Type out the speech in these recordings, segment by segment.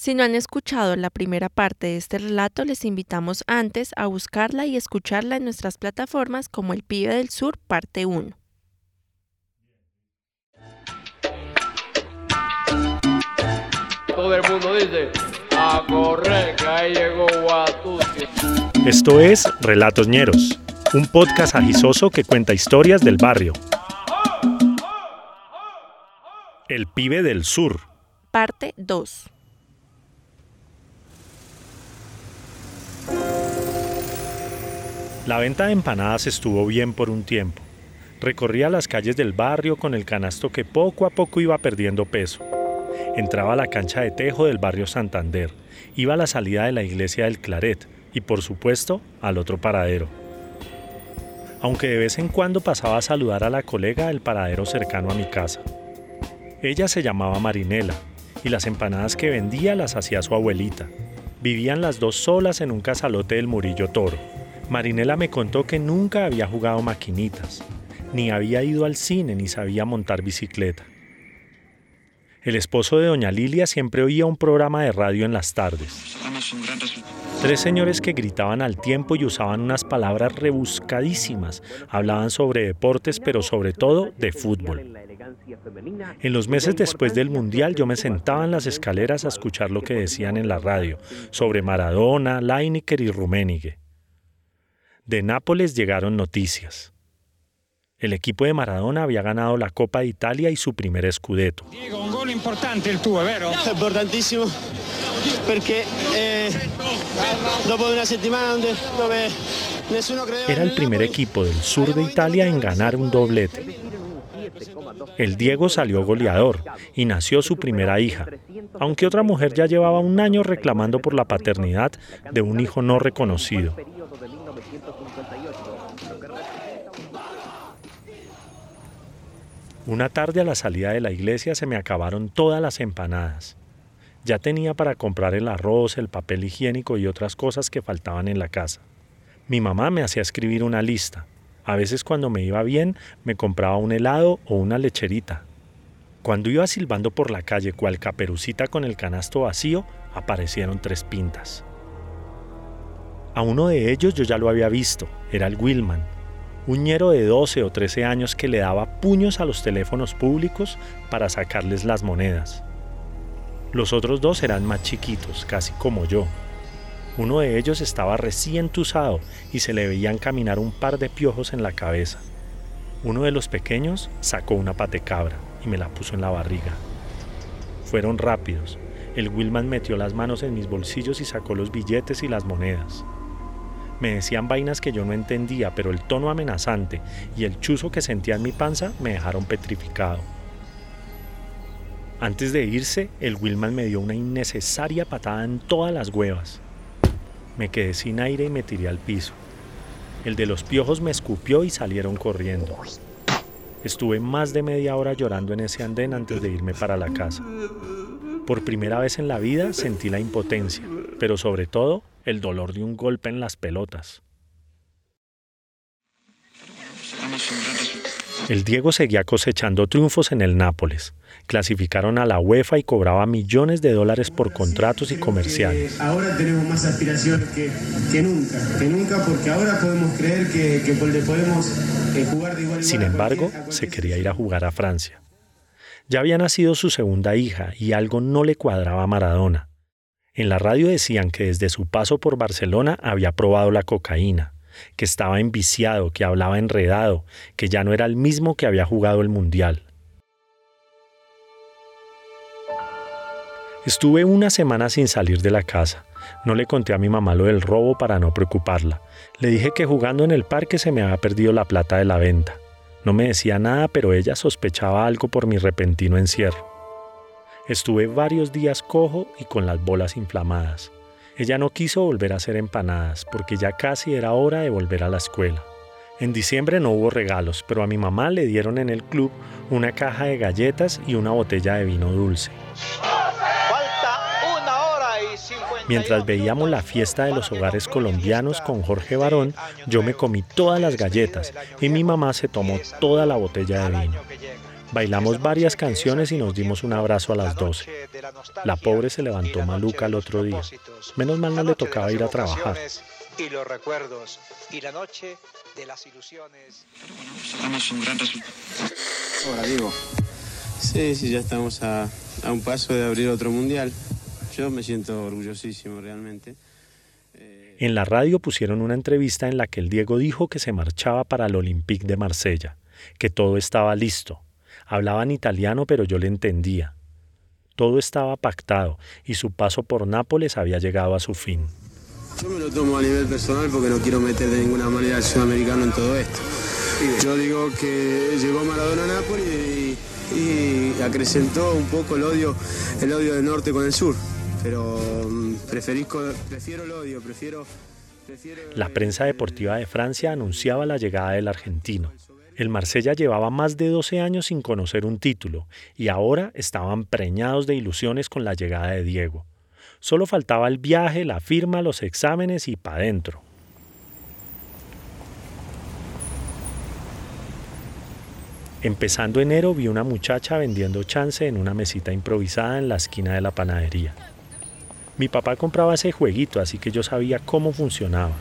Si no han escuchado la primera parte de este relato, les invitamos antes a buscarla y escucharla en nuestras plataformas como El Pibe del Sur, parte 1. Todo el mundo dice, a correr, que ahí llegó Esto es Relatos Ñeros, un podcast agisoso que cuenta historias del barrio. El Pibe del Sur. Parte 2. La venta de empanadas estuvo bien por un tiempo. Recorría las calles del barrio con el canasto que poco a poco iba perdiendo peso. Entraba a la cancha de tejo del barrio Santander, iba a la salida de la iglesia del Claret y por supuesto al otro paradero. Aunque de vez en cuando pasaba a saludar a la colega del paradero cercano a mi casa. Ella se llamaba Marinela y las empanadas que vendía las hacía su abuelita. Vivían las dos solas en un casalote del Murillo Toro. Marinela me contó que nunca había jugado maquinitas, ni había ido al cine ni sabía montar bicicleta. El esposo de doña Lilia siempre oía un programa de radio en las tardes. Tres señores que gritaban al tiempo y usaban unas palabras rebuscadísimas. Hablaban sobre deportes, pero sobre todo de fútbol. En los meses después del Mundial yo me sentaba en las escaleras a escuchar lo que decían en la radio sobre Maradona, Lineker y Rummenigge. De Nápoles llegaron noticias. El equipo de Maradona había ganado la Copa de Italia y su primer scudetto. Diego, un gol importante el ¿vero? Importantísimo, porque eh, una settimana donde, Era el primer equipo del sur de Italia en ganar un doblete. El Diego salió goleador y nació su primera hija, aunque otra mujer ya llevaba un año reclamando por la paternidad de un hijo no reconocido. Una tarde a la salida de la iglesia se me acabaron todas las empanadas. Ya tenía para comprar el arroz, el papel higiénico y otras cosas que faltaban en la casa. Mi mamá me hacía escribir una lista. A veces cuando me iba bien me compraba un helado o una lecherita. Cuando iba silbando por la calle cual caperucita con el canasto vacío, aparecieron tres pintas. A uno de ellos yo ya lo había visto, era el Wilman, un ñero de 12 o 13 años que le daba puños a los teléfonos públicos para sacarles las monedas. Los otros dos eran más chiquitos, casi como yo. Uno de ellos estaba recién tusado y se le veían caminar un par de piojos en la cabeza. Uno de los pequeños sacó una patecabra y me la puso en la barriga. Fueron rápidos. El Wilman metió las manos en mis bolsillos y sacó los billetes y las monedas. Me decían vainas que yo no entendía, pero el tono amenazante y el chuzo que sentía en mi panza me dejaron petrificado. Antes de irse, el Wilman me dio una innecesaria patada en todas las huevas. Me quedé sin aire y me tiré al piso. El de los piojos me escupió y salieron corriendo. Estuve más de media hora llorando en ese andén antes de irme para la casa. Por primera vez en la vida sentí la impotencia, pero sobre todo el dolor de un golpe en las pelotas. El Diego seguía cosechando triunfos en el Nápoles. Clasificaron a la UEFA y cobraba millones de dólares por contratos y comerciales. Ahora tenemos más aspiración que, que nunca, que nunca, porque ahora podemos creer que, que podemos eh, jugar de igual Sin a embargo, cualquier- a se quería ir a jugar a Francia. Ya había nacido su segunda hija y algo no le cuadraba a Maradona. En la radio decían que desde su paso por Barcelona había probado la cocaína, que estaba enviciado, que hablaba enredado, que ya no era el mismo que había jugado el Mundial. Estuve una semana sin salir de la casa. No le conté a mi mamá lo del robo para no preocuparla. Le dije que jugando en el parque se me había perdido la plata de la venta. No me decía nada, pero ella sospechaba algo por mi repentino encierro. Estuve varios días cojo y con las bolas inflamadas. Ella no quiso volver a hacer empanadas porque ya casi era hora de volver a la escuela. En diciembre no hubo regalos, pero a mi mamá le dieron en el club una caja de galletas y una botella de vino dulce. Falta una hora y 50. Mientras veíamos la fiesta de los hogares colombianos con Jorge Barón, yo me comí todas las galletas y mi mamá se tomó toda la botella de vino. Bailamos varias canciones y nos dimos un abrazo a las 12. La pobre se levantó maluca el otro día. Menos mal no le tocaba ir a trabajar. Y los recuerdos y la noche de las ilusiones. un gran Ahora digo. Sí, sí, ya estamos a, a un paso de abrir otro mundial. Yo me siento orgullosísimo realmente. En la radio pusieron una entrevista en la que el Diego dijo que se marchaba para el Olympique de Marsella, que todo estaba listo. Hablaban italiano, pero yo le entendía. Todo estaba pactado y su paso por Nápoles había llegado a su fin. Yo me lo tomo a nivel personal porque no quiero meter de ninguna manera al sudamericano en todo esto. Yo digo que llegó Maradona a Nápoles y, y acrecentó un poco el odio, el odio del norte con el sur pero mm, prefiero el odio, prefiero, La prensa deportiva de Francia anunciaba la llegada del argentino. El Marsella llevaba más de 12 años sin conocer un título y ahora estaban preñados de ilusiones con la llegada de Diego. Solo faltaba el viaje, la firma, los exámenes y pa' dentro. Empezando enero vi una muchacha vendiendo chance en una mesita improvisada en la esquina de la panadería. Mi papá compraba ese jueguito, así que yo sabía cómo funcionaba.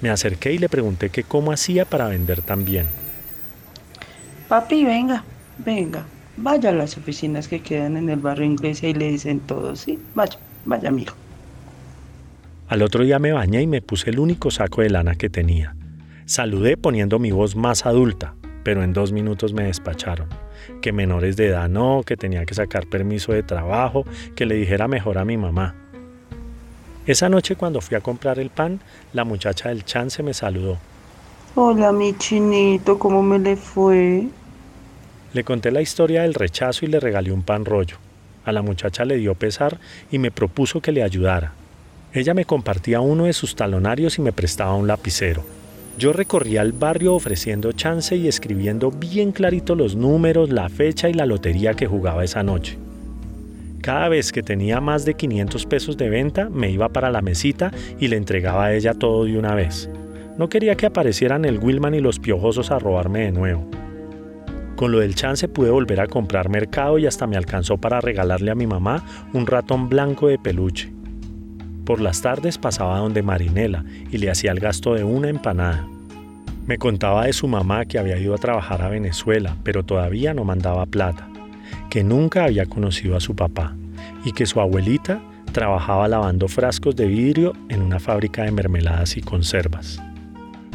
Me acerqué y le pregunté que cómo hacía para vender tan bien. Papi, venga, venga, vaya a las oficinas que quedan en el barrio inglés y le dicen todo, sí, vaya, vaya, mijo. Al otro día me bañé y me puse el único saco de lana que tenía. Saludé poniendo mi voz más adulta, pero en dos minutos me despacharon. Que menores de edad no, que tenía que sacar permiso de trabajo, que le dijera mejor a mi mamá. Esa noche cuando fui a comprar el pan, la muchacha del chance me saludó. Hola, mi chinito, ¿cómo me le fue? Le conté la historia del rechazo y le regalé un pan rollo. A la muchacha le dio pesar y me propuso que le ayudara. Ella me compartía uno de sus talonarios y me prestaba un lapicero. Yo recorría el barrio ofreciendo chance y escribiendo bien clarito los números, la fecha y la lotería que jugaba esa noche. Cada vez que tenía más de 500 pesos de venta, me iba para la mesita y le entregaba a ella todo de una vez. No quería que aparecieran el Wilman y los piojosos a robarme de nuevo. Con lo del chance pude volver a comprar mercado y hasta me alcanzó para regalarle a mi mamá un ratón blanco de peluche. Por las tardes pasaba donde Marinela y le hacía el gasto de una empanada. Me contaba de su mamá que había ido a trabajar a Venezuela, pero todavía no mandaba plata que nunca había conocido a su papá y que su abuelita trabajaba lavando frascos de vidrio en una fábrica de mermeladas y conservas.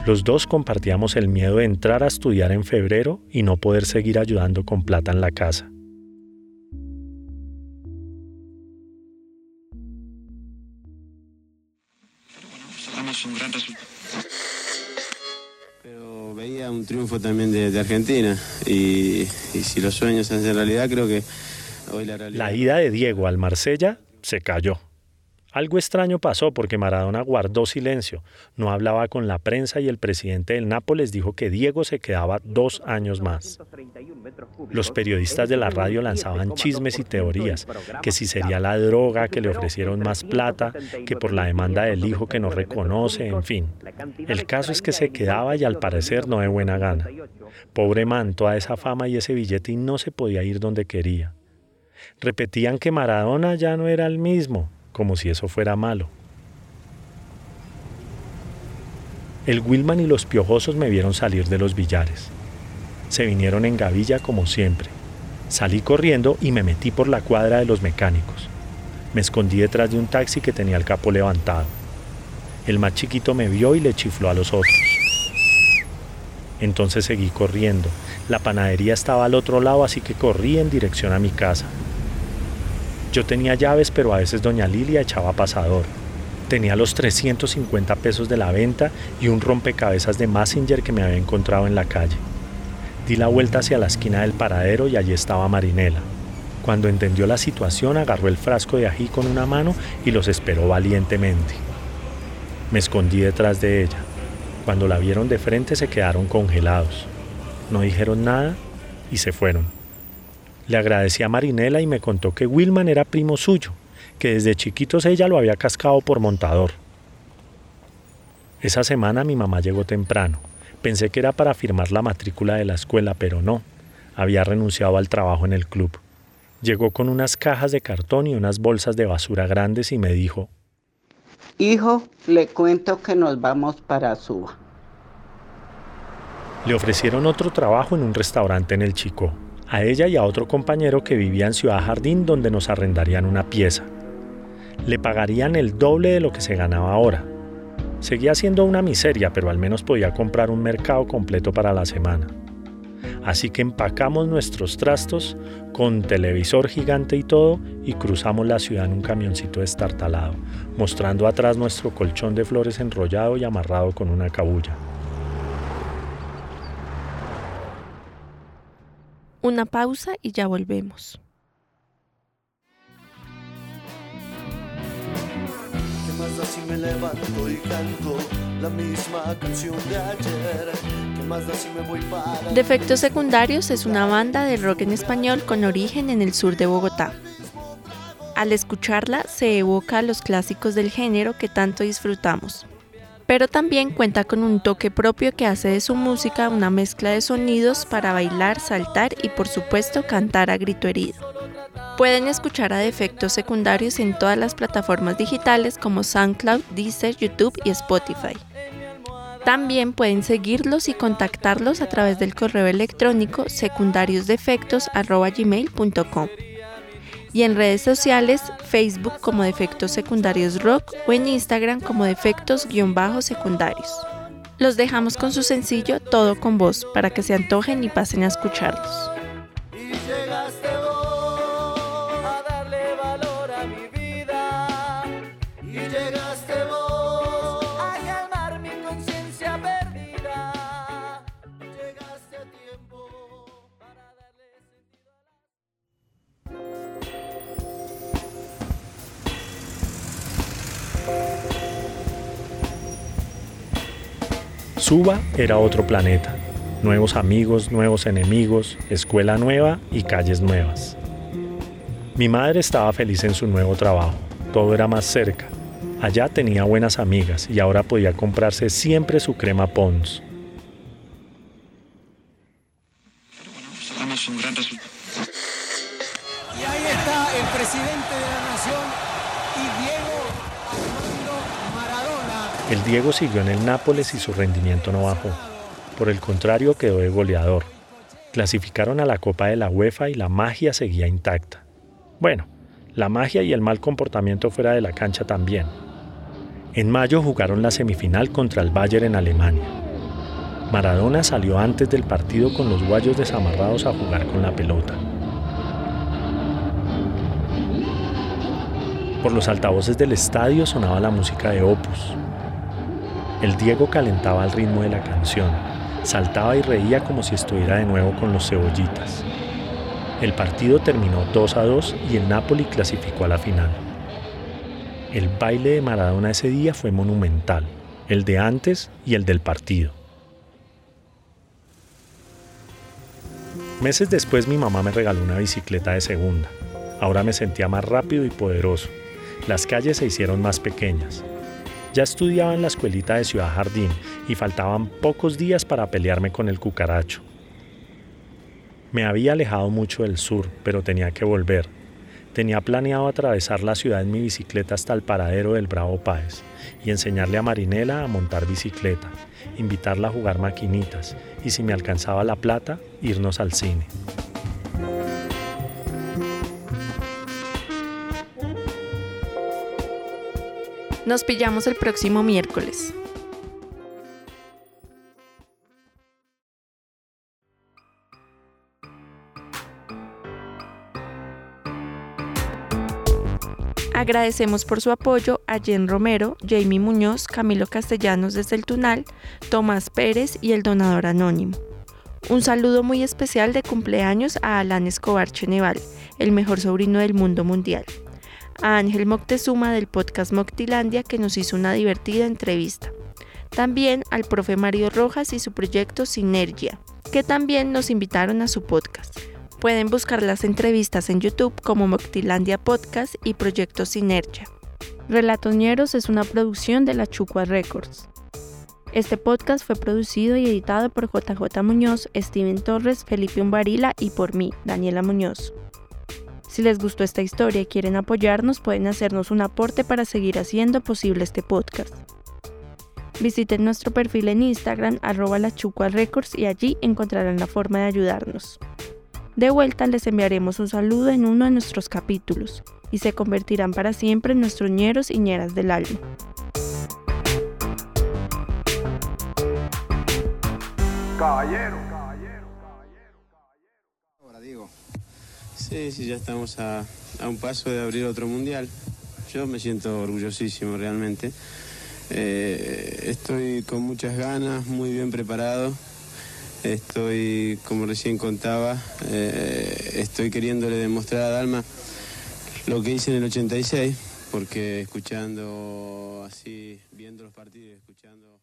Los dos compartíamos el miedo de entrar a estudiar en febrero y no poder seguir ayudando con plata en la casa. veía un triunfo también de, Argentina y, si los sueños se hacen realidad, creo que hoy la realidad... La ida de Diego al Marsella se cayó. Algo extraño pasó porque Maradona guardó silencio, no hablaba con la prensa y el presidente del Nápoles dijo que Diego se quedaba dos años más. Los periodistas de la radio lanzaban chismes y teorías, que si sería la droga, que le ofrecieron más plata, que por la demanda del hijo que no reconoce, en fin. El caso es que se quedaba y al parecer no de buena gana. Pobre man, toda esa fama y ese billete y no se podía ir donde quería. Repetían que Maradona ya no era el mismo, como si eso fuera malo. El Wilman y los piojosos me vieron salir de los billares. Se vinieron en gavilla como siempre. Salí corriendo y me metí por la cuadra de los mecánicos. Me escondí detrás de un taxi que tenía el capo levantado. El más chiquito me vio y le chifló a los otros. Entonces seguí corriendo. La panadería estaba al otro lado, así que corrí en dirección a mi casa. Yo tenía llaves, pero a veces doña Lilia echaba pasador. Tenía los 350 pesos de la venta y un rompecabezas de Massinger que me había encontrado en la calle. Di la vuelta hacia la esquina del paradero y allí estaba Marinela. Cuando entendió la situación, agarró el frasco de ají con una mano y los esperó valientemente. Me escondí detrás de ella. Cuando la vieron de frente se quedaron congelados. No dijeron nada y se fueron. Le agradecí a Marinela y me contó que Wilman era primo suyo, que desde chiquitos ella lo había cascado por montador. Esa semana mi mamá llegó temprano. Pensé que era para firmar la matrícula de la escuela, pero no. Había renunciado al trabajo en el club. Llegó con unas cajas de cartón y unas bolsas de basura grandes y me dijo, Hijo, le cuento que nos vamos para Suba. Le ofrecieron otro trabajo en un restaurante en el Chico, a ella y a otro compañero que vivía en Ciudad Jardín donde nos arrendarían una pieza. Le pagarían el doble de lo que se ganaba ahora. Seguía siendo una miseria, pero al menos podía comprar un mercado completo para la semana. Así que empacamos nuestros trastos con televisor gigante y todo y cruzamos la ciudad en un camioncito destartalado, mostrando atrás nuestro colchón de flores enrollado y amarrado con una cabulla. Una pausa y ya volvemos. ¿Qué más da si me levanto y canto la misma canción de ayer? ¿Qué más da si me voy para Defectos Secundarios es una banda de rock en español con origen en el sur de Bogotá. Al escucharla se evoca a los clásicos del género que tanto disfrutamos, pero también cuenta con un toque propio que hace de su música una mezcla de sonidos para bailar, saltar y por supuesto cantar a grito herido. Pueden escuchar a Defectos Secundarios en todas las plataformas digitales como SoundCloud, Deezer, YouTube y Spotify. También pueden seguirlos y contactarlos a través del correo electrónico secundariosdefectos.gmail.com y en redes sociales, Facebook como Defectos Secundarios Rock o en Instagram como Defectos-Secundarios. Los dejamos con su sencillo Todo con Voz para que se antojen y pasen a escucharlos. Suba era otro planeta. Nuevos amigos, nuevos enemigos, escuela nueva y calles nuevas. Mi madre estaba feliz en su nuevo trabajo. Todo era más cerca. Allá tenía buenas amigas y ahora podía comprarse siempre su crema Pons. Y ahí está el presidente de la nación y Diego. El Diego siguió en el Nápoles y su rendimiento no bajó. Por el contrario, quedó de goleador. Clasificaron a la Copa de la UEFA y la magia seguía intacta. Bueno, la magia y el mal comportamiento fuera de la cancha también. En mayo jugaron la semifinal contra el Bayern en Alemania. Maradona salió antes del partido con los guayos desamarrados a jugar con la pelota. Por los altavoces del estadio sonaba la música de Opus. El Diego calentaba al ritmo de la canción, saltaba y reía como si estuviera de nuevo con los cebollitas. El partido terminó 2 a 2 y el Napoli clasificó a la final. El baile de Maradona ese día fue monumental, el de antes y el del partido. Meses después mi mamá me regaló una bicicleta de segunda. Ahora me sentía más rápido y poderoso. Las calles se hicieron más pequeñas. Ya estudiaba en la escuelita de Ciudad Jardín y faltaban pocos días para pelearme con el cucaracho. Me había alejado mucho del sur, pero tenía que volver. Tenía planeado atravesar la ciudad en mi bicicleta hasta el paradero del Bravo Páez y enseñarle a Marinela a montar bicicleta, invitarla a jugar maquinitas y si me alcanzaba la plata, irnos al cine. Nos pillamos el próximo miércoles. Agradecemos por su apoyo a Jen Romero, Jamie Muñoz, Camilo Castellanos desde el Tunal, Tomás Pérez y el donador anónimo. Un saludo muy especial de cumpleaños a Alan Escobar Cheneval, el mejor sobrino del mundo mundial. A Ángel Moctezuma del podcast Moctilandia que nos hizo una divertida entrevista. También al profe Mario Rojas y su proyecto Sinergia, que también nos invitaron a su podcast. Pueden buscar las entrevistas en YouTube como Moctilandia Podcast y Proyecto Sinergia. Relatoñeros es una producción de la Chucua Records. Este podcast fue producido y editado por JJ Muñoz, Steven Torres, Felipe Umbarila y por mí, Daniela Muñoz. Si les gustó esta historia y quieren apoyarnos, pueden hacernos un aporte para seguir haciendo posible este podcast. Visiten nuestro perfil en Instagram, arroba Records, y allí encontrarán la forma de ayudarnos. De vuelta les enviaremos un saludo en uno de nuestros capítulos, y se convertirán para siempre en nuestros ñeros y ñeras del alma. Caballero, Sí, ya estamos a, a, un paso de abrir otro mundial. Yo me siento orgullosísimo realmente. Eh, estoy con muchas ganas, muy bien preparado. Estoy, como recién contaba, eh, estoy queriéndole demostrar a Dalma lo que hice en el 86, porque escuchando así, viendo los partidos, escuchando...